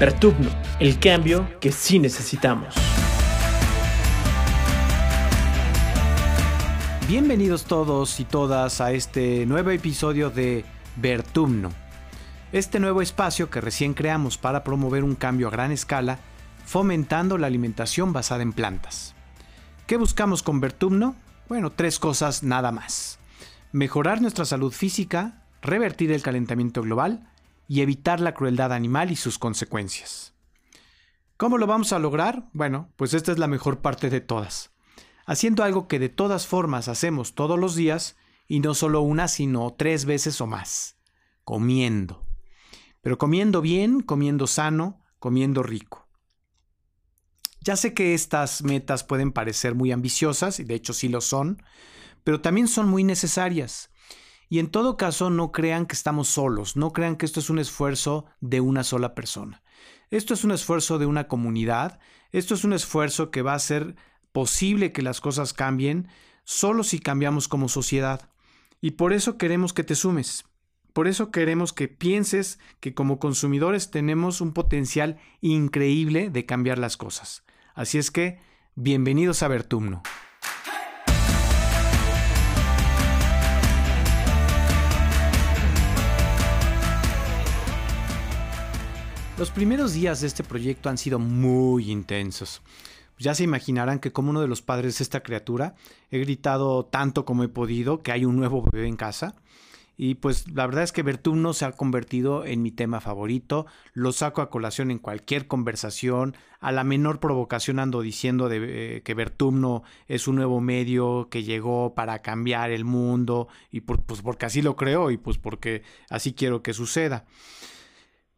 Pertubno, el cambio que sí necesitamos. Bienvenidos todos y todas a este nuevo episodio de Bertumno. Este nuevo espacio que recién creamos para promover un cambio a gran escala, fomentando la alimentación basada en plantas. ¿Qué buscamos con Bertumno? Bueno, tres cosas nada más. Mejorar nuestra salud física, revertir el calentamiento global y evitar la crueldad animal y sus consecuencias. ¿Cómo lo vamos a lograr? Bueno, pues esta es la mejor parte de todas. Haciendo algo que de todas formas hacemos todos los días y no solo una, sino tres veces o más. Comiendo. Pero comiendo bien, comiendo sano, comiendo rico. Ya sé que estas metas pueden parecer muy ambiciosas, y de hecho sí lo son, pero también son muy necesarias. Y en todo caso, no crean que estamos solos, no crean que esto es un esfuerzo de una sola persona. Esto es un esfuerzo de una comunidad, esto es un esfuerzo que va a hacer posible que las cosas cambien solo si cambiamos como sociedad. Y por eso queremos que te sumes. Por eso queremos que pienses que como consumidores tenemos un potencial increíble de cambiar las cosas. Así es que, bienvenidos a Vertumno. Los primeros días de este proyecto han sido muy intensos. Ya se imaginarán que como uno de los padres de esta criatura, he gritado tanto como he podido que hay un nuevo bebé en casa. Y pues la verdad es que Bertumno se ha convertido en mi tema favorito. Lo saco a colación en cualquier conversación. A la menor provocación ando diciendo de, eh, que Bertumno es un nuevo medio que llegó para cambiar el mundo. Y pues porque así lo creo y pues porque así quiero que suceda.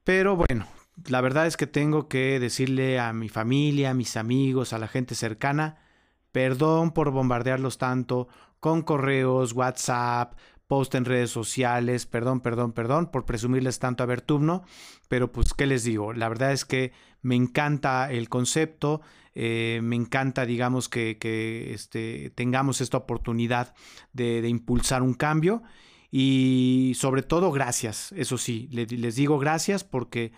Pero bueno, la verdad es que tengo que decirle a mi familia, a mis amigos, a la gente cercana, perdón por bombardearlos tanto con correos, WhatsApp, post en redes sociales, perdón, perdón, perdón por presumirles tanto a Bertumno, pero pues, ¿qué les digo? La verdad es que me encanta el concepto, eh, me encanta, digamos, que, que este, tengamos esta oportunidad de, impulsar un cambio y sobre todo gracias, eso sí, les digo gracias porque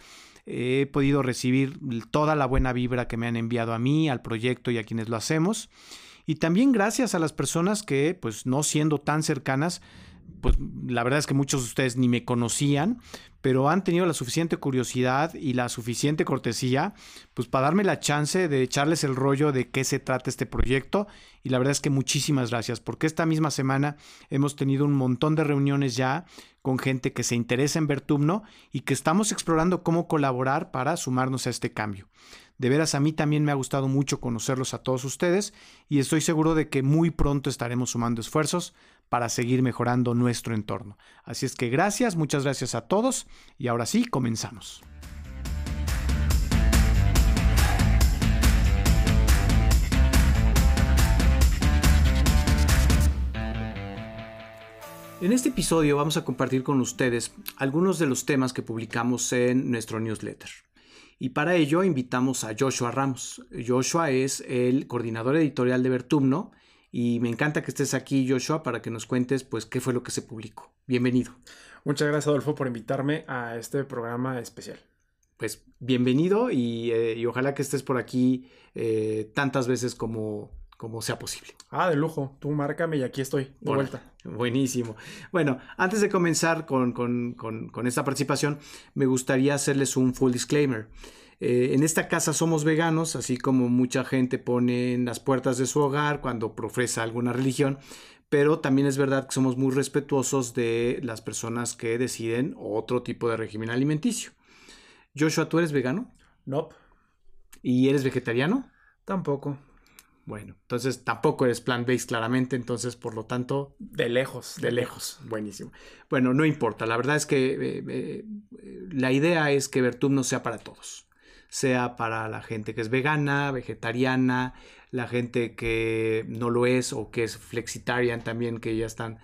he podido recibir toda la buena vibra que me han enviado a mí, al proyecto y a quienes lo hacemos. Y también gracias a las personas que, pues no siendo tan cercanas, pues la verdad es que muchos de ustedes ni me conocían, pero han tenido la suficiente curiosidad y la suficiente cortesía, pues para darme la chance de echarles el rollo de qué se trata este proyecto. Y la verdad es que muchísimas gracias, porque esta misma semana hemos tenido un montón de reuniones ya con gente que se interesa en Vertumno y que estamos explorando cómo colaborar para sumarnos a este cambio. De veras, a mí también me ha gustado mucho conocerlos a todos ustedes y estoy seguro de que muy pronto estaremos sumando esfuerzos para seguir mejorando nuestro entorno. Así es que gracias, muchas gracias a todos y ahora sí, comenzamos. En este episodio vamos a compartir con ustedes algunos de los temas que publicamos en nuestro newsletter. Y para ello invitamos a Joshua Ramos. Joshua es el coordinador editorial de Vertumno y me encanta que estés aquí, Joshua, para que nos cuentes pues qué fue lo que se publicó. Bienvenido. Muchas gracias, Adolfo, por invitarme a este programa especial. Pues bienvenido y, eh, ojalá que estés por aquí eh, tantas veces como, como sea posible. Ah, de lujo. Tú márcame y aquí estoy, de vuelta. Buenísimo. Bueno, antes de comenzar con, con, con, esta participación, me gustaría hacerles un full disclaimer. Eh, en esta casa somos veganos, así como mucha gente pone en las puertas de su hogar cuando profesa alguna religión, pero también es verdad que somos muy respetuosos de las personas que deciden otro tipo de régimen alimenticio. Joshua, ¿tú eres vegano? No. ¿Y eres vegetariano? Tampoco. Bueno, entonces tampoco eres plant-based claramente, entonces por lo tanto... De lejos. De lejos, buenísimo. Bueno, no importa, la verdad es que eh, eh, la idea es que Vertum no sea para todos sea para la gente que es vegana, vegetariana, la gente que no lo es o que es flexitarian también, que ya están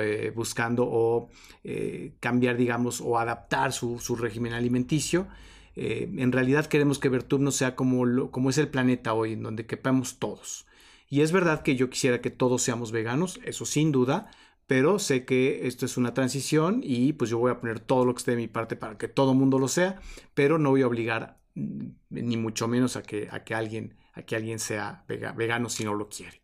eh, buscando o eh, cambiar, digamos, o adaptar su, régimen alimenticio. Eh, en realidad queremos que Vertum no sea como, como es el planeta hoy, en donde quepamos todos. Y es verdad que yo quisiera que todos seamos veganos, eso sin duda, pero sé que esto es una transición y pues yo voy a poner todo lo que esté de mi parte para que todo mundo lo sea, pero no voy a obligar ni mucho menos a que, a que, alguien, a que alguien sea vegano si no lo quiere.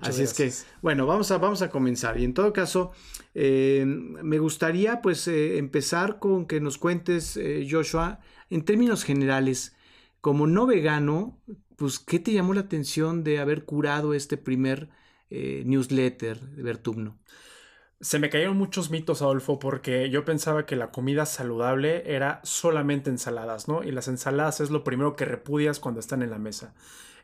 Así es que, bueno, vamos a, vamos a comenzar. Y en todo caso, eh, me gustaría pues eh, empezar con que nos cuentes, eh, Joshua, en términos generales, como no vegano, pues, ¿qué te llamó la atención de haber curado este primer newsletter de Bertumno? Se me cayeron muchos mitos, Adolfo, porque yo pensaba que la comida saludable era solamente ensaladas, ¿no? Y las ensaladas es lo primero que repudias cuando están en la mesa.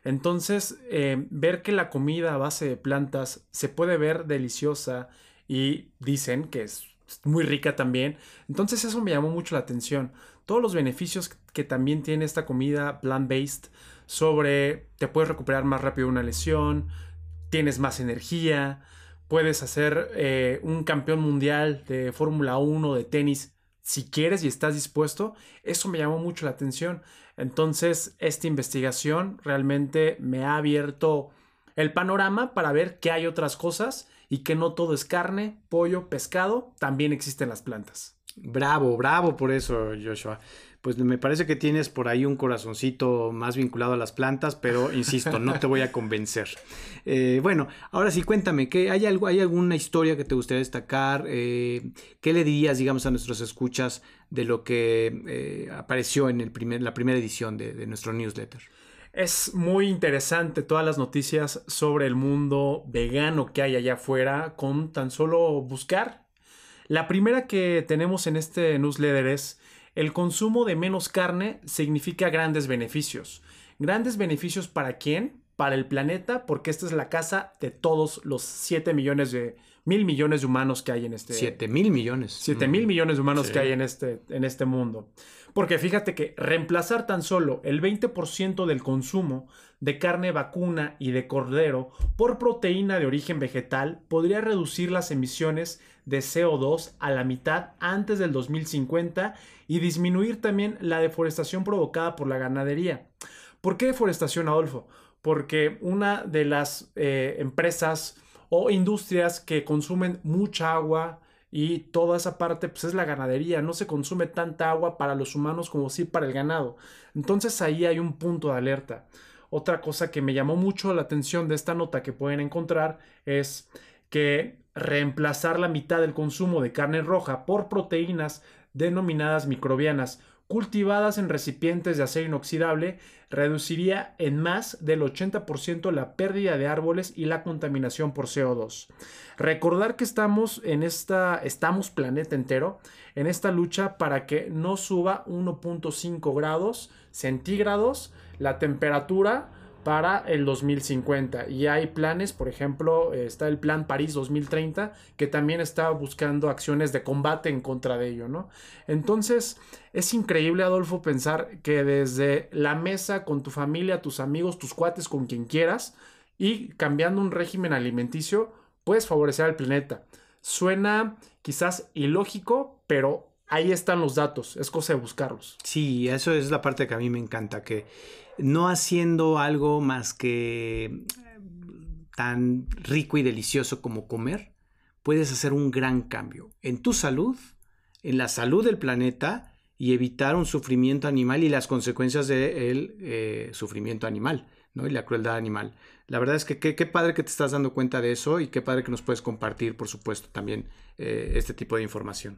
Entonces, eh, ver que la comida a base de plantas se puede ver deliciosa y dicen que es muy rica también. Entonces eso me llamó mucho la atención. Todos los beneficios que también tiene esta comida plant-based sobre te puedes recuperar más rápido una lesión, tienes más energía, puedes hacer eh, un campeón mundial de Fórmula 1 de tenis si quieres y estás dispuesto. Eso me llamó mucho la atención. Entonces, esta investigación realmente me ha abierto el panorama para ver que hay otras cosas y que no todo es carne, pollo, pescado, también existen las plantas. Bravo, bravo por eso, Joshua pues me parece que tienes por ahí un corazoncito más vinculado a las plantas, pero insisto, no te voy a convencer. Eh, bueno, ahora sí, cuéntame, ¿qué, hay, algo, ¿hay alguna historia que te gustaría destacar? Eh, ¿Qué le dirías, digamos, a nuestros escuchas de lo que eh, apareció en el primer, la primera edición de, de nuestro newsletter? Es muy interesante todas las noticias sobre el mundo vegano que hay allá afuera con tan solo buscar. La primera que tenemos en este newsletter es el consumo de menos carne significa grandes beneficios. ¿Grandes beneficios para quién? Para el planeta, porque esta es la casa de todos los 7 millones de mil millones de humanos que hay en este 7 mil millones. 7 mil millones de humanos que hay en este, en este mundo. Porque fíjate que reemplazar tan solo el 20% del consumo de carne vacuna y de cordero por proteína de origen vegetal podría reducir las emisiones de CO2 a la mitad antes del 2050 y disminuir también la deforestación provocada por la ganadería. ¿Por qué deforestación, Adolfo? Porque una de las eh, empresas o industrias que consumen mucha agua y toda esa parte pues es la ganadería, no se consume tanta agua para los humanos como sí para el ganado. Entonces ahí hay un punto de alerta. Otra cosa que me llamó mucho la atención de esta nota que pueden encontrar es que reemplazar la mitad del consumo de carne roja por proteínas denominadas microbianas cultivadas en recipientes de acero inoxidable reduciría en más del 80% la pérdida de árboles y la contaminación por CO2. Recordar que estamos en esta estamos planeta entero en esta lucha para que no suba 1.5 grados centígrados la temperatura para el 2050. Y hay planes, por ejemplo, está el Plan París 2030, que también está buscando acciones de combate en contra de ello, ¿no? Entonces, es increíble, Adolfo, pensar que desde la mesa con tu familia, tus amigos, tus cuates, con quien quieras, y cambiando un régimen alimenticio, puedes favorecer al planeta. Suena quizás ilógico, pero ahí están los datos, es cosa de buscarlos. Sí, eso es la parte que a mí me encanta, que no haciendo algo más que eh, tan rico y delicioso como comer, puedes hacer un gran cambio en tu salud, en la salud del planeta y evitar un sufrimiento animal y las consecuencias del eh, sufrimiento animal ¿no? y la crueldad animal. La verdad es que qué, padre que te estás dando cuenta de eso y qué padre que nos puedes compartir, por supuesto, también eh, este tipo de información.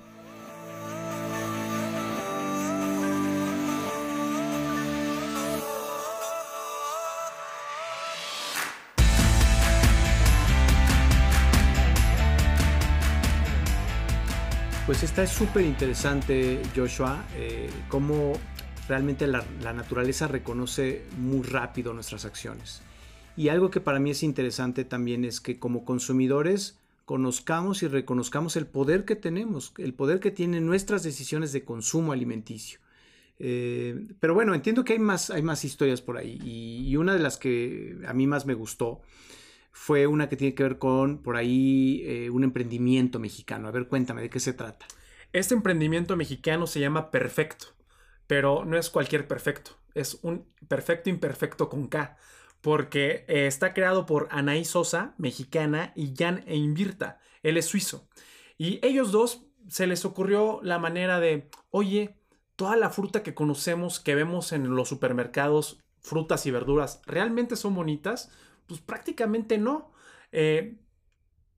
Pues esta es súper interesante, Joshua, eh, cómo realmente la, naturaleza reconoce muy rápido nuestras acciones. Y algo que para mí es interesante también es que como consumidores conozcamos y reconozcamos el poder que tenemos, el poder que tienen nuestras decisiones de consumo alimenticio. Eh, pero bueno, entiendo que hay más, hay más historias por ahí y, una de las que a mí más me gustó fue una que tiene que ver con por ahí eh, un emprendimiento mexicano. A ver, cuéntame, ¿de qué se trata? Este emprendimiento mexicano se llama Perfecto, pero no es cualquier perfecto, es un perfecto imperfecto con K, porque eh, está creado por Anaí Sosa, mexicana, y Jan Einvirta, él es suizo. Y ellos dos se les ocurrió la manera de, oye, toda la fruta que conocemos, que vemos en los supermercados, frutas y verduras, ¿realmente son bonitas? Pues prácticamente no. Eh,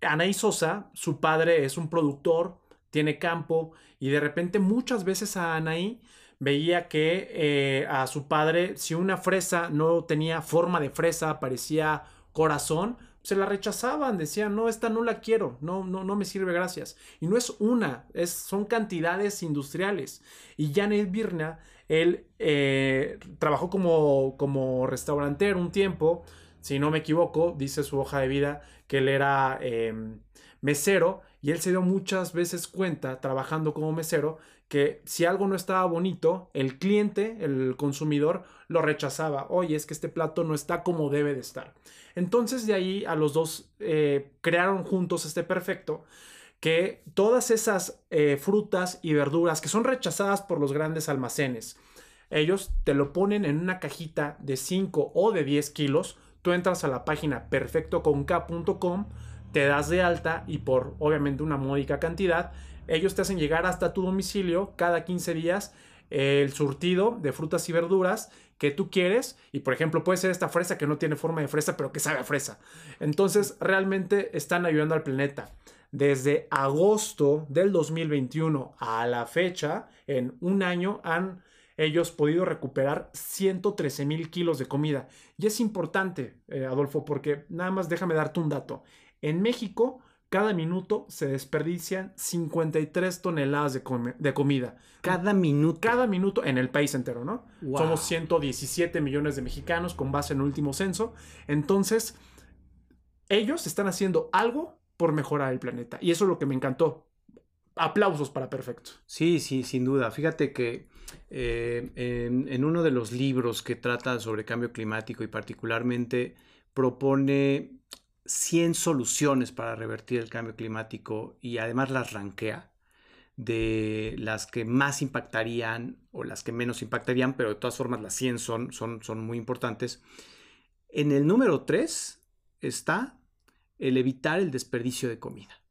Anaí Sosa, su padre es un productor, tiene campo y de repente muchas veces a Anaí veía que eh, a su padre, si una fresa no tenía forma de fresa, parecía corazón, se la rechazaban, decían, no, esta no la quiero, no, no, no me sirve, gracias. Y no es una, es, son cantidades industriales. Y Janet Birna, él eh, trabajó como, como restaurantero un tiempo, si no me equivoco, dice su hoja de vida que él era em, mesero y él se dio muchas veces cuenta, trabajando como mesero, que si algo no estaba bonito, el cliente, el consumidor, lo rechazaba. Oye, es que este plato no está como debe de estar. Entonces de ahí a los dos eh, crearon juntos este perfecto que todas esas eh, frutas y verduras que son rechazadas por los grandes almacenes, ellos te lo ponen en una cajita de 5 o de 10 kilos, tú entras a la página perfectoconk.com, te das de alta y por obviamente una módica cantidad, ellos te hacen llegar hasta tu domicilio cada 15 días el surtido de frutas y verduras que tú quieres y por ejemplo puede ser esta fresa que no tiene forma de fresa pero que sabe a fresa. Entonces realmente están ayudando al planeta. Desde agosto del 2021 a la fecha, en un año han ellos podido recuperar 113 mil kilos de comida. Y es importante, eh, Adolfo, porque nada más déjame darte un dato. En México cada minuto se desperdician 53 toneladas de, comida. Cada minuto. Cada minuto en el país entero, ¿no? Somos 117 millones de mexicanos con base en el último censo. Entonces, ellos están haciendo algo por mejorar el planeta. Y eso es lo que me encantó. Aplausos para Perfecto. Sí, sí, sin duda. Fíjate que eh, en uno de los libros que trata sobre cambio climático y particularmente propone 100 soluciones para revertir el cambio climático y además las ranquea de las que más impactarían o las que menos impactarían, pero de todas formas las 100 son, son, son muy importantes. En el número 3 está el evitar el desperdicio de comida.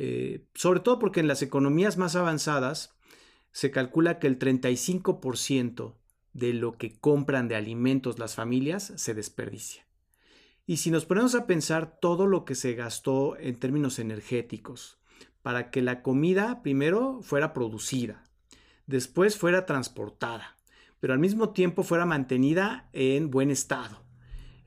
Eh, sobre todo porque en las economías más avanzadas se calcula que el 35% de lo que compran de alimentos las familias se desperdicia. Y si nos ponemos a pensar todo lo que se gastó en términos energéticos para que la comida primero fuera producida, después fuera transportada, pero al mismo tiempo fuera mantenida en buen estado,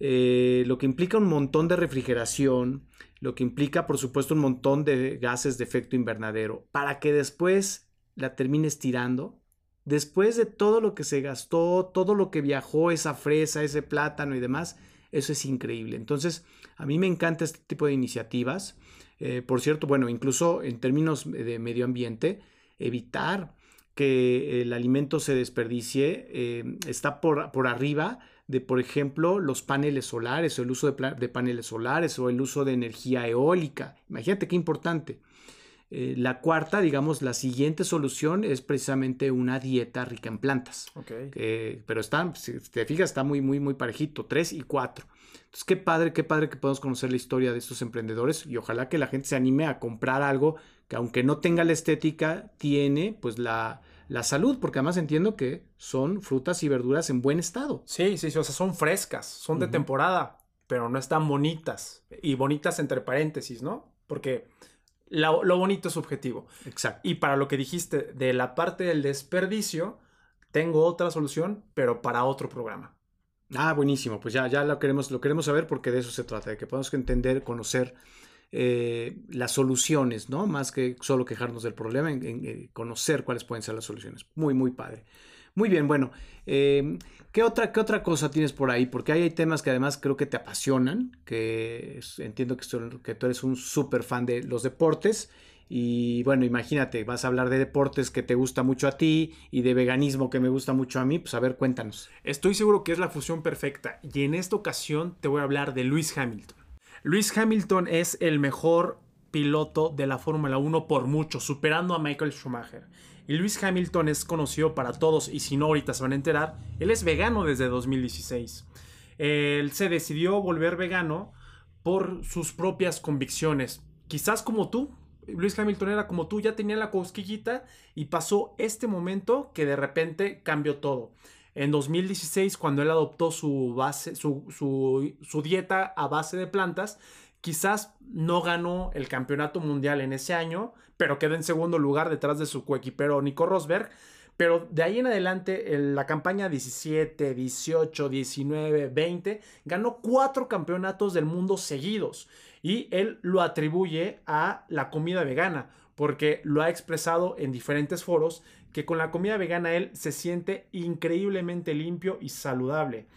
eh, lo que implica un montón de refrigeración, lo que implica por supuesto un montón de gases de efecto invernadero, para que después la termines tirando, después de todo lo que se gastó, todo lo que viajó, esa fresa, ese plátano y demás, eso es increíble. Entonces, a mí me encanta este tipo de iniciativas. Eh, por cierto, bueno, incluso en términos de medio ambiente, evitar que el alimento se desperdicie eh, está por, por, arriba de, por ejemplo, los paneles solares o el uso de, de, paneles solares o el uso de energía eólica. Imagínate qué importante. Eh, la cuarta, digamos, la siguiente solución es precisamente una dieta rica en plantas. pero está, si te fijas, está muy, muy, muy parejito, tres y cuatro. Entonces, qué padre, qué padre que podamos conocer la historia de estos emprendedores y ojalá que la gente se anime a comprar algo que aunque no tenga la estética, tiene pues la, la salud, porque además entiendo que son frutas y verduras en buen estado. Sí, sí, sí, o sea, son frescas, son de temporada, pero no están bonitas. Y bonitas entre paréntesis, ¿no? Porque lo, bonito es subjetivo. Exacto. Y para lo que dijiste de la parte del desperdicio, tengo otra solución, pero para otro programa. Ah, buenísimo. Pues ya, ya lo queremos, lo queremos saber porque de eso se trata, de que podamos entender, conocer eh, las soluciones, ¿no? Más que solo quejarnos del problema, en, eh, conocer cuáles pueden ser las soluciones. Muy, muy padre. Muy bien, bueno, em, ¿qué, otra, ¿qué otra cosa tienes por ahí? Porque hay temas que además creo que te apasionan, que entiendo que, que tú eres un súper fan de los deportes. Y bueno, imagínate, vas a hablar de deportes que te gusta mucho a ti y de veganismo que me gusta mucho a mí, pues a ver, cuéntanos. Estoy seguro que es la fusión perfecta y en esta ocasión te voy a hablar de Lewis Hamilton. Lewis Hamilton es el mejor piloto de la Fórmula 1 por mucho, superando a Michael Schumacher. Y Lewis Hamilton es conocido para todos, y si no ahorita se van a enterar, él es vegano desde 2016. Él se decidió volver vegano por sus propias convicciones. Quizás como tú, Luis Hamilton era como tú, ya tenía la cosquillita y pasó este momento que de repente cambió todo. En 2016, cuando él adoptó su, base, su, su, dieta a base de plantas, quizás no ganó el campeonato mundial en ese año, pero quedó en segundo lugar detrás de su coequipero Nico Rosberg. Pero de ahí en adelante, en la campaña 17, 18, 19, 20, ganó cuatro campeonatos del mundo seguidos. Y él lo atribuye a la comida vegana, porque lo ha expresado en diferentes foros que con la comida vegana él se siente increíblemente limpio y saludable.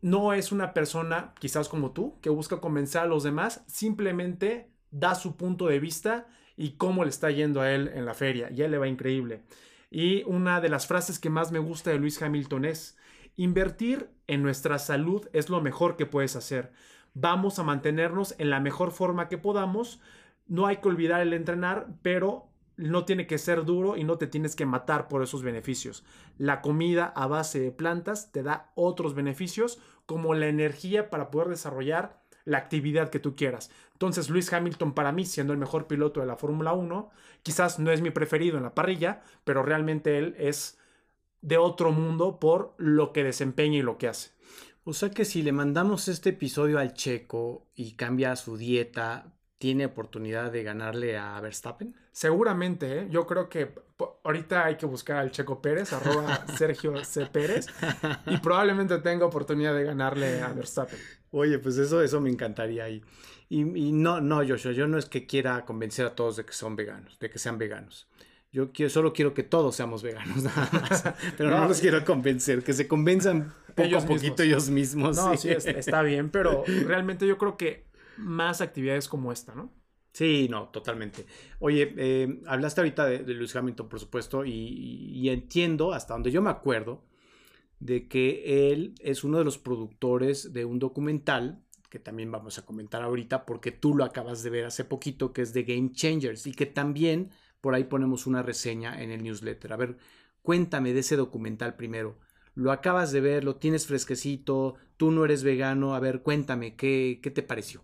No es una persona, quizás como tú, que busca convencer a los demás, simplemente da su punto de vista y cómo le está yendo a él en la feria. Y a él le va increíble. Y una de las frases que más me gusta de Luis Hamilton es, invertir en nuestra salud es lo mejor que puedes hacer. Vamos a mantenernos en la mejor forma que podamos. No hay que olvidar el entrenar, pero no tiene que ser duro y no te tienes que matar por esos beneficios. La comida a base de plantas te da otros beneficios como la energía para poder desarrollar la actividad que tú quieras. Entonces Luis Hamilton para mí, siendo el mejor piloto de la Fórmula 1, quizás no es mi preferido en la parrilla, pero realmente él es de otro mundo por lo que desempeña y lo que hace. O sea que si le mandamos este episodio al checo y cambia su dieta, ¿tiene oportunidad de ganarle a Verstappen? Seguramente, ¿eh? yo creo que ahorita hay que buscar al Checo Pérez, arroba Sergio C. Pérez, y probablemente tenga oportunidad de ganarle a Verstappen. Oye, pues eso, eso me encantaría. Y, y, no, no, Joshua, yo no es que quiera convencer a todos de que son veganos, de que sean veganos. Yo quiero, solo quiero que todos seamos veganos, nada más. Pero no, los quiero convencer, que se convenzan poco a poquito ellos mismos. No, sí, está bien, pero realmente yo creo que más actividades como esta, ¿no? Sí, no, totalmente. Oye, eh, hablaste ahorita de, Luis Hamilton, por supuesto, y, entiendo, hasta donde yo me acuerdo, de que él es uno de los productores de un documental que también vamos a comentar ahorita porque tú lo acabas de ver hace poquito, que es de Game Changers y que también por ahí ponemos una reseña en el newsletter. A ver, cuéntame de ese documental primero. Lo acabas de ver, lo tienes fresquecito, tú no eres vegano, a ver, cuéntame, ¿qué, qué te pareció?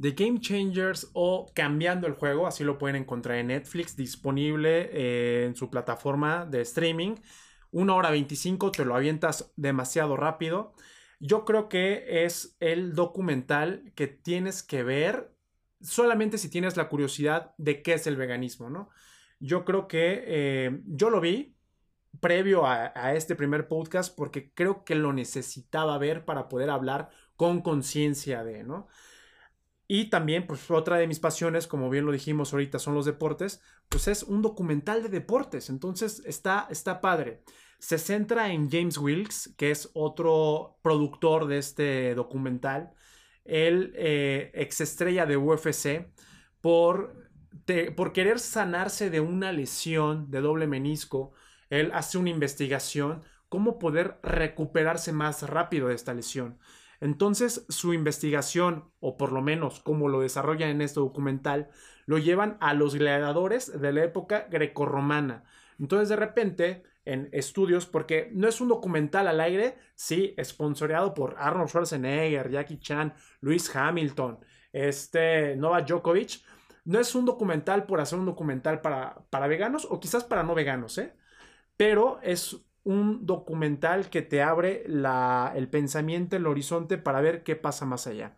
The Game Changers o Cambiando el Juego, así lo pueden encontrar en Netflix, disponible eh, en su plataforma de streaming. Una hora 25, te lo avientas demasiado rápido. Yo creo que es el documental que tienes que ver solamente si tienes la curiosidad de qué es el veganismo, ¿no? Yo creo que eh, yo lo vi previo a, este primer podcast porque creo que lo necesitaba ver para poder hablar con conciencia de, ¿no? Y también, pues otra de mis pasiones, como bien lo dijimos ahorita, son los deportes, pues es un documental de deportes, entonces está, está padre. Se centra en James Wilkes, que es otro productor de este documental, el eh, ex estrella de UFC, por, por querer sanarse de una lesión de doble menisco, él hace una investigación, cómo poder recuperarse más rápido de esta lesión. Entonces, su investigación, o por lo menos como lo desarrolla en este documental, lo llevan a los gladiadores de la época grecorromana. Entonces, de repente, en estudios, porque no es un documental al aire, sí, esponsoreado por Arnold Schwarzenegger, Jackie Chan, Luis Hamilton, este, Novak Djokovic. No es un documental por hacer un documental para, para veganos o quizás para no veganos, ¿eh? Pero es un documental que te abre el pensamiento, el horizonte para ver qué pasa más allá.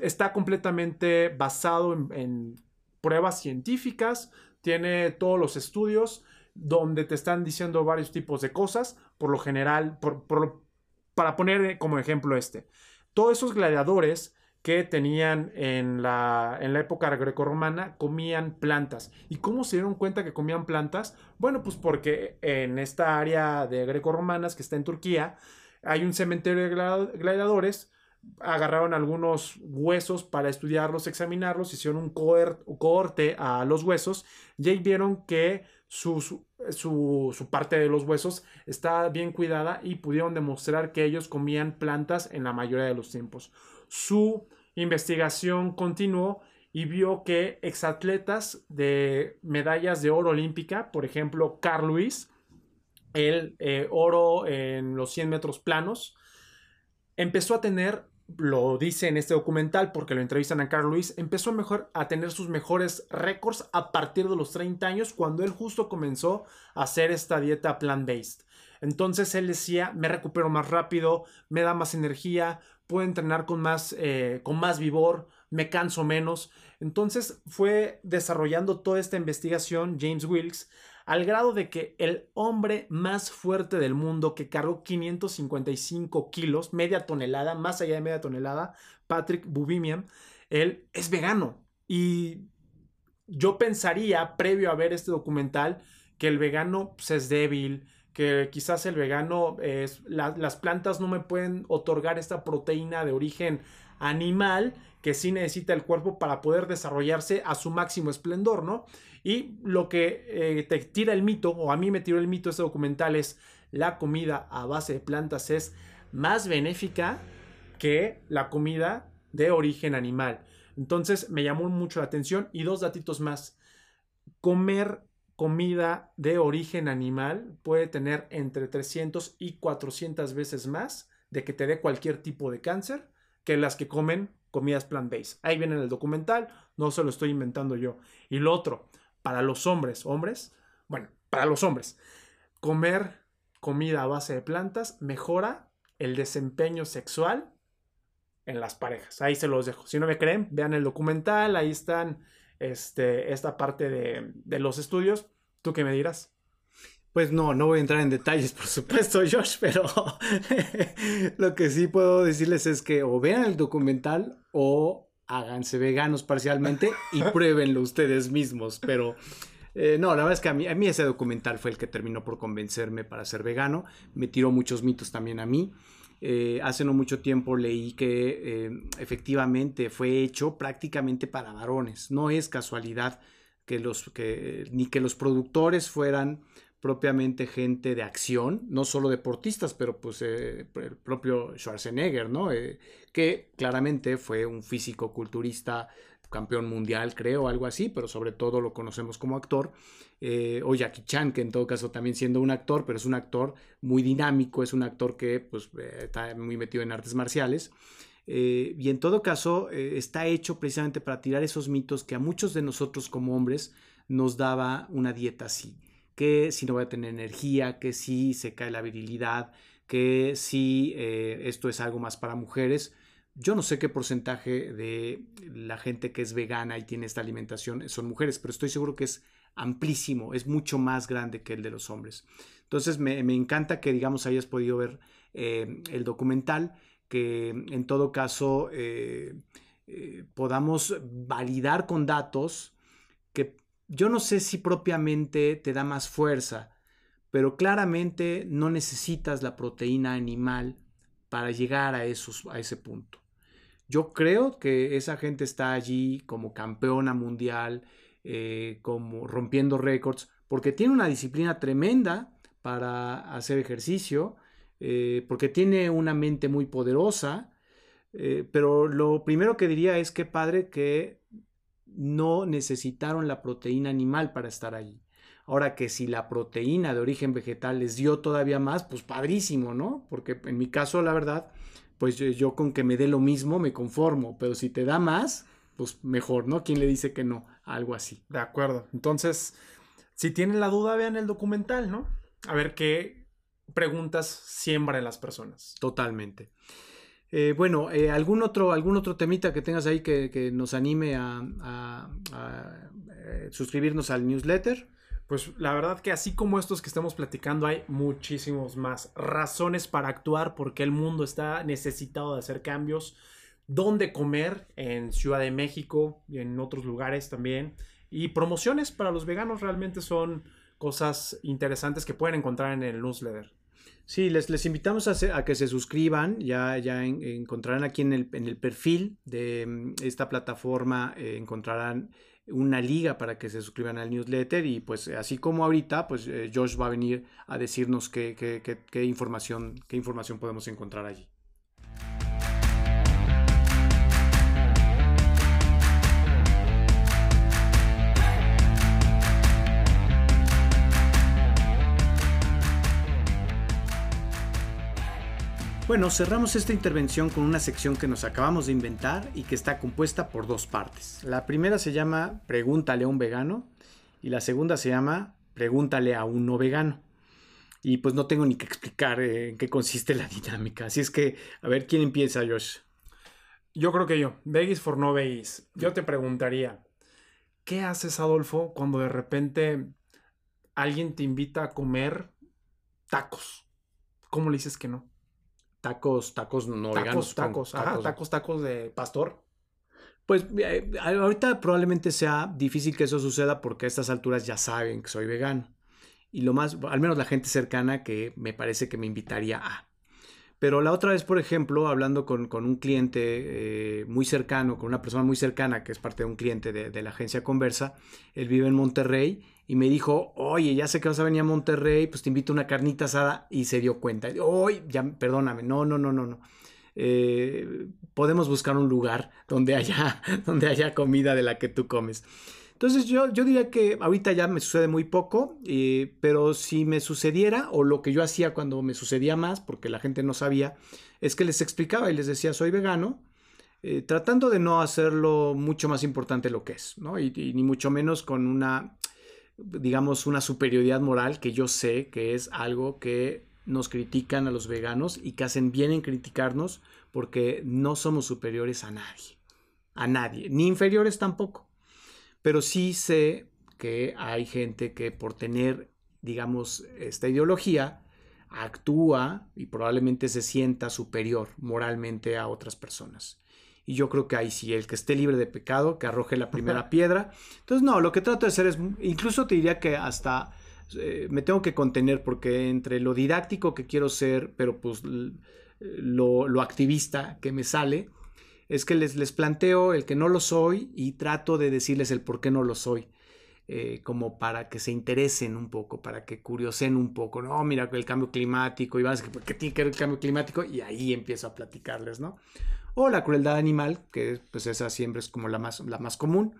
Está completamente basado en, pruebas científicas, tiene todos los estudios donde te están diciendo varios tipos de cosas, por lo general, para poner como ejemplo este. Todos esos gladiadores que tenían en la, en la época grecorromana comían plantas. ¿Y cómo se dieron cuenta que comían plantas? Bueno, pues porque en esta área de grecorromanas que está en Turquía hay un cementerio de gladiadores, agarraron algunos huesos para estudiarlos, examinarlos, hicieron un cohorte a los huesos y ahí vieron que su, su, su, parte de los huesos está bien cuidada y pudieron demostrar que ellos comían plantas en la mayoría de los tiempos. Su investigación continuó y vio que exatletas de medallas de oro olímpica, por ejemplo, Carl Luis, el eh, oro en los 100 metros planos, empezó a tener lo dice en este documental porque lo entrevistan a Carl Lewis, empezó a, mejor, a tener sus mejores récords a partir de los 30 años cuando él justo comenzó a hacer esta dieta plant-based. Entonces él decía, me recupero más rápido, me da más energía, puedo entrenar con más, eh, con más vigor, me canso menos. Entonces fue desarrollando toda esta investigación James Wilkes al grado de que el hombre más fuerte del mundo que cargó 555 kilos, media tonelada, más allá de media tonelada, Patrick Bubimian, él es vegano. Y yo pensaría, previo a ver este documental, que el vegano pues, es débil, que quizás el vegano, es, las plantas no me pueden otorgar esta proteína de origen animal que sí necesita el cuerpo para poder desarrollarse a su máximo esplendor, ¿no? Y lo que eh, te tira el mito, o a mí me tiró el mito este documental, es la comida a base de plantas es más benéfica que la comida de origen animal. Entonces me llamó mucho la atención y dos datitos más. Comer comida de origen animal puede tener entre 300 y 400 veces más de que te dé cualquier tipo de cáncer que las que comen comidas plant-based. Ahí viene en el documental, no se lo estoy inventando yo. Y lo otro, para los hombres, hombres, bueno, para los hombres, comer comida a base de plantas mejora el desempeño sexual en las parejas. Ahí se los dejo. Si no me creen, vean el documental, ahí están este, esta parte de, de los estudios. ¿Tú qué me dirás? Pues no, no voy a entrar en detalles, por supuesto, Josh, pero lo que sí puedo decirles es que o vean el documental o háganse veganos parcialmente y pruébenlo ustedes mismos. Pero eh, no, la verdad es que a mí, a mí ese documental fue el que terminó por convencerme para ser vegano. Me tiró muchos mitos también a mí. Eh, hace no mucho tiempo leí que eh, efectivamente fue hecho prácticamente para varones. No es casualidad que los que ni que los productores fueran propiamente gente de acción, no solo deportistas, pero pues eh, el propio Schwarzenegger, ¿no? Eh, que claramente fue un físico culturista, campeón mundial, creo, algo así, pero sobre todo lo conocemos como actor. Eh, o Jackie Chan, que en todo caso también siendo un actor, pero es un actor muy dinámico, es un actor que pues, está muy metido en artes marciales. y en todo caso está hecho precisamente para tirar esos mitos que a muchos de nosotros como hombres nos daba una dieta así que si no voy a tener energía, que si se cae la virilidad, que si eh, esto es algo más para mujeres. Yo no sé qué porcentaje de la gente que es vegana y tiene esta alimentación son mujeres, pero estoy seguro que es amplísimo, es mucho más grande que el de los hombres. Entonces me, encanta que, digamos, hayas podido ver eh, el documental, que en todo caso eh, podamos validar con datos que yo no sé si propiamente te da más fuerza, pero claramente no necesitas la proteína animal para llegar a, esos, a ese punto. Yo creo que esa gente está allí como campeona mundial, eh, como rompiendo récords, porque tiene una disciplina tremenda para hacer ejercicio, eh, porque tiene una mente muy poderosa, eh, pero lo primero que diría es que padre que no necesitaron la proteína animal para estar allí. Ahora que si la proteína de origen vegetal les dio todavía más, pues padrísimo, ¿no? Porque en mi caso, la verdad, pues yo, con que me dé lo mismo me conformo, pero si te da más, pues mejor, ¿no? ¿Quién le dice que no? Algo así. De acuerdo. Entonces, si tienen la duda, vean el documental, ¿no? A ver qué preguntas siembra en las personas. Totalmente. Eh, bueno, eh, ¿algún, otro, ¿algún otro temita que tengas ahí que, nos anime a, eh, suscribirnos al newsletter? Pues la verdad que así como estos que estamos platicando hay muchísimos más razones para actuar porque el mundo está necesitado de hacer cambios. Dónde comer en Ciudad de México y en otros lugares también. Y promociones para los veganos realmente son cosas interesantes que pueden encontrar en el newsletter. Sí, les, les invitamos a, que se suscriban. Ya, ya encontrarán aquí en el, en el, perfil de mm, esta plataforma, eh, encontrarán una liga para que se suscriban al newsletter y pues así como ahorita, pues eh, Josh va a venir a decirnos qué, qué, información, qué información podemos encontrar allí. Bueno, cerramos esta intervención con una sección que nos acabamos de inventar y que está compuesta por dos partes. La primera se llama Pregúntale a un vegano y la segunda se llama Pregúntale a un no vegano. Y pues no tengo ni que explicar eh, en qué consiste la dinámica. Así es que, a ver, ¿quién empieza, Josh? Yo creo que yo. Veggies for no veggies. Yo te preguntaría, ¿qué haces, Adolfo, cuando de repente alguien te invita a comer tacos? ¿Cómo le dices que no? Tacos, tacos no tacos, veganos. Tacos, con- ajá, tacos, tacos de pastor. Pues eh, ahorita probablemente sea difícil que eso suceda porque a estas alturas ya saben que soy vegano. Y lo más, al menos la gente cercana que me parece que me invitaría a. Pero la otra vez, por ejemplo, hablando con, con un cliente eh, muy cercano, con una persona muy cercana que es parte de un cliente de, de la agencia Conversa, él vive en Monterrey y me dijo, oye, ya sé que vas a venir a Monterrey, pues te invito a una carnita asada y se dio cuenta. Oye, ya, perdóname, no, no, no, no, no. Eh, podemos buscar un lugar donde haya, donde haya comida de la que tú comes. Entonces yo, yo diría que ahorita ya me sucede muy poco, eh, pero si me sucediera, o lo que yo hacía cuando me sucedía más, porque la gente no sabía, es que les explicaba y les decía, soy vegano, eh, tratando de no hacerlo mucho más importante lo que es, ¿no? Y, ni mucho menos con una, digamos, una superioridad moral que yo sé que es algo que nos critican a los veganos y que hacen bien en criticarnos porque no somos superiores a nadie, a nadie, ni inferiores tampoco. Pero sí sé que hay gente que por tener, digamos, esta ideología, actúa y probablemente se sienta superior moralmente a otras personas. Y yo creo que ahí sí, el que esté libre de pecado, que arroje la primera piedra. Entonces, no, lo que trato de hacer es, incluso te diría que hasta eh, me tengo que contener porque entre lo didáctico que quiero ser, pero pues lo, lo activista que me sale, es que les, les, planteo el que no lo soy y trato de decirles el por qué no lo soy. Eh, como para que se interesen un poco, para que curiosen un poco, no, mira el cambio climático, y van a decir, ¿qué tiene que ver el cambio climático? Y ahí empiezo a platicarles, ¿no? O la crueldad animal, que pues esa siempre es como la más, la más común,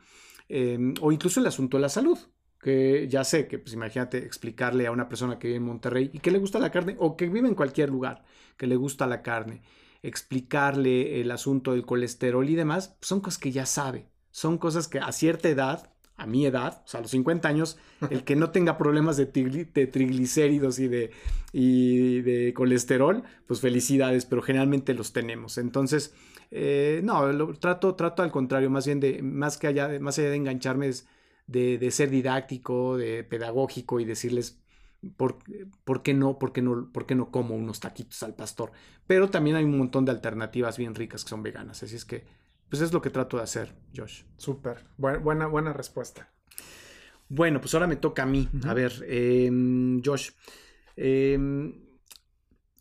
eh, o incluso el asunto de la salud, que ya sé que, pues imagínate explicarle a una persona que vive en Monterrey y que le gusta la carne, o que vive en cualquier lugar, que le gusta la carne, explicarle el asunto del colesterol y demás, son cosas que ya sabe, son cosas que a cierta edad, a mi edad, o sea, a los 50 años, el que no tenga problemas de, trigl de triglicéridos y de, y de, colesterol, pues felicidades, pero generalmente los tenemos. Entonces, eh, no, trato, trato al contrario, más bien de, más que allá, más allá de engancharme de, de ser didáctico, de pedagógico y decirles, ¿Por, ¿Por, qué no, por, qué no, ¿Por qué no como unos taquitos al pastor? Pero también hay un montón de alternativas bien ricas que son veganas. Así es que, pues es lo que trato de hacer, Josh. Súper. Buena, buena respuesta. Bueno, pues ahora me toca a mí. Uh -huh. A ver, eh, Josh. Eh,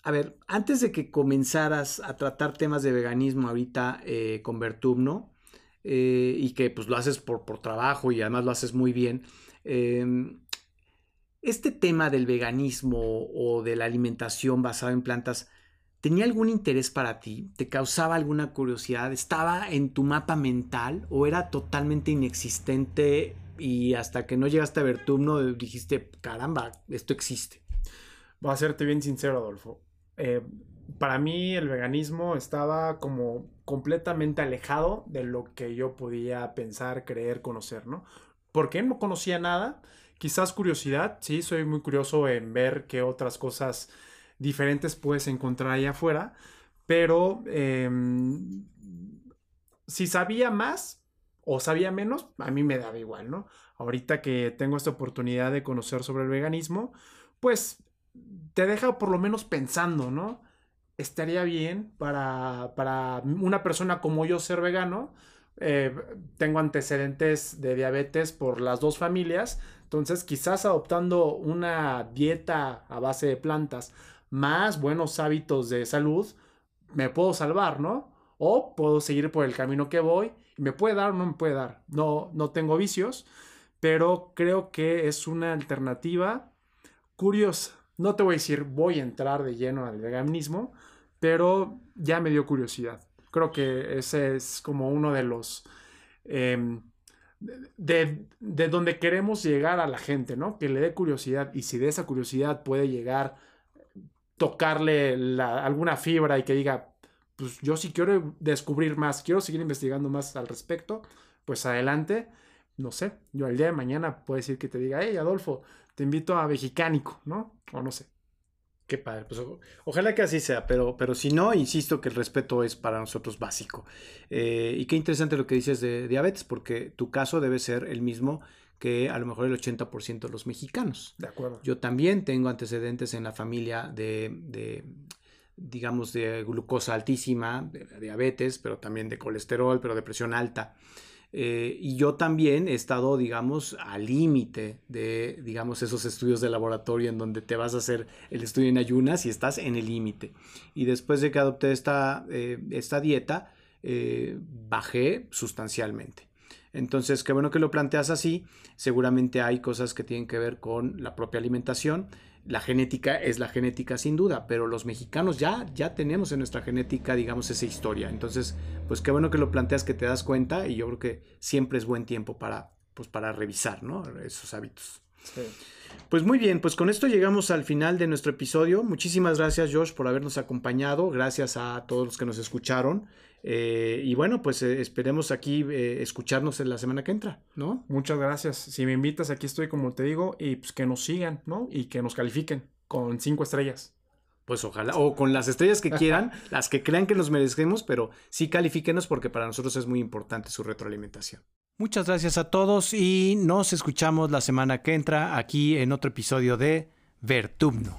a ver, antes de que comenzaras a tratar temas de veganismo ahorita eh, con Bertumno, y que pues lo haces por, por trabajo y además lo haces muy bien, este tema del veganismo o de la alimentación basada en plantas, ¿tenía algún interés para ti? ¿Te causaba alguna curiosidad? ¿Estaba en tu mapa mental o era totalmente inexistente y hasta que no llegaste a Bertumno dijiste, caramba, esto existe? Voy a serte bien sincero, Adolfo. Eh, para mí el veganismo estaba como completamente alejado de lo que yo podía pensar, creer, conocer, ¿no? Porque no conocía nada quizás curiosidad, sí, soy muy curioso en ver qué otras cosas diferentes puedes encontrar allá afuera, pero eh, si sabía más o sabía menos, a mí me daba igual, ¿no? Ahorita que tengo esta oportunidad de conocer sobre el veganismo, pues te deja por lo menos pensando, ¿no? Estaría bien para, para una persona como yo ser vegano, eh, tengo antecedentes de diabetes por las dos familias, entonces quizás adoptando una dieta a base de plantas más buenos hábitos de salud, me puedo salvar, ¿no? O puedo seguir por el camino que voy me puede dar o no me puede dar. No, no tengo vicios, pero creo que es una alternativa curiosa. No te voy a decir voy a entrar de lleno al veganismo, pero ya me dio curiosidad. Creo que ese es como uno de los... Eh, de, de, donde queremos llegar a la gente, ¿no? Que le dé curiosidad y si de esa curiosidad puede llegar tocarle alguna fibra y que diga, pues yo sí quiero descubrir más, quiero seguir investigando más al respecto, pues adelante. No sé, yo el día de mañana puedo decir que te diga, hey Adolfo, te invito a Mexicánico, ¿no? O no sé. Qué padre, pues ojalá que así sea, pero, pero si no, insisto que el respeto es para nosotros básico. Eh, y qué interesante lo que dices de diabetes, porque tu caso debe ser el mismo que a lo mejor el 80% de los mexicanos. De acuerdo. Yo también tengo antecedentes en la familia de, digamos, de glucosa altísima, de diabetes, pero también de colesterol, pero de presión alta. Eh, y yo también he estado, digamos, al límite de, digamos, esos estudios de laboratorio en donde te vas a hacer el estudio en ayunas y estás en el límite. Y después de que adopté esta, eh, esta dieta, eh, bajé sustancialmente. Entonces, qué bueno que lo planteas así. Seguramente hay cosas que tienen que ver con la propia alimentación la genética es la genética sin duda, pero los mexicanos ya, ya tenemos en nuestra genética, digamos, esa historia. Entonces, pues qué bueno que lo planteas, que te das cuenta y yo creo que siempre es buen tiempo para, pues, para revisar, ¿no? Esos hábitos. Pues muy bien, pues con esto llegamos al final de nuestro episodio. Muchísimas gracias Josh por habernos acompañado, gracias a todos los que nos escucharon. Eh, y bueno, pues eh, esperemos aquí eh, escucharnos en la semana que entra, ¿no? Muchas gracias. Si me invitas, aquí estoy como te digo, y pues que nos sigan, ¿no? Y que nos califiquen con cinco estrellas. Pues ojalá, o con las estrellas que quieran, las que crean que nos merecemos, pero sí califíquenos porque para nosotros es muy importante su retroalimentación. Muchas gracias a todos y nos escuchamos la semana que entra aquí en otro episodio de Vertumno.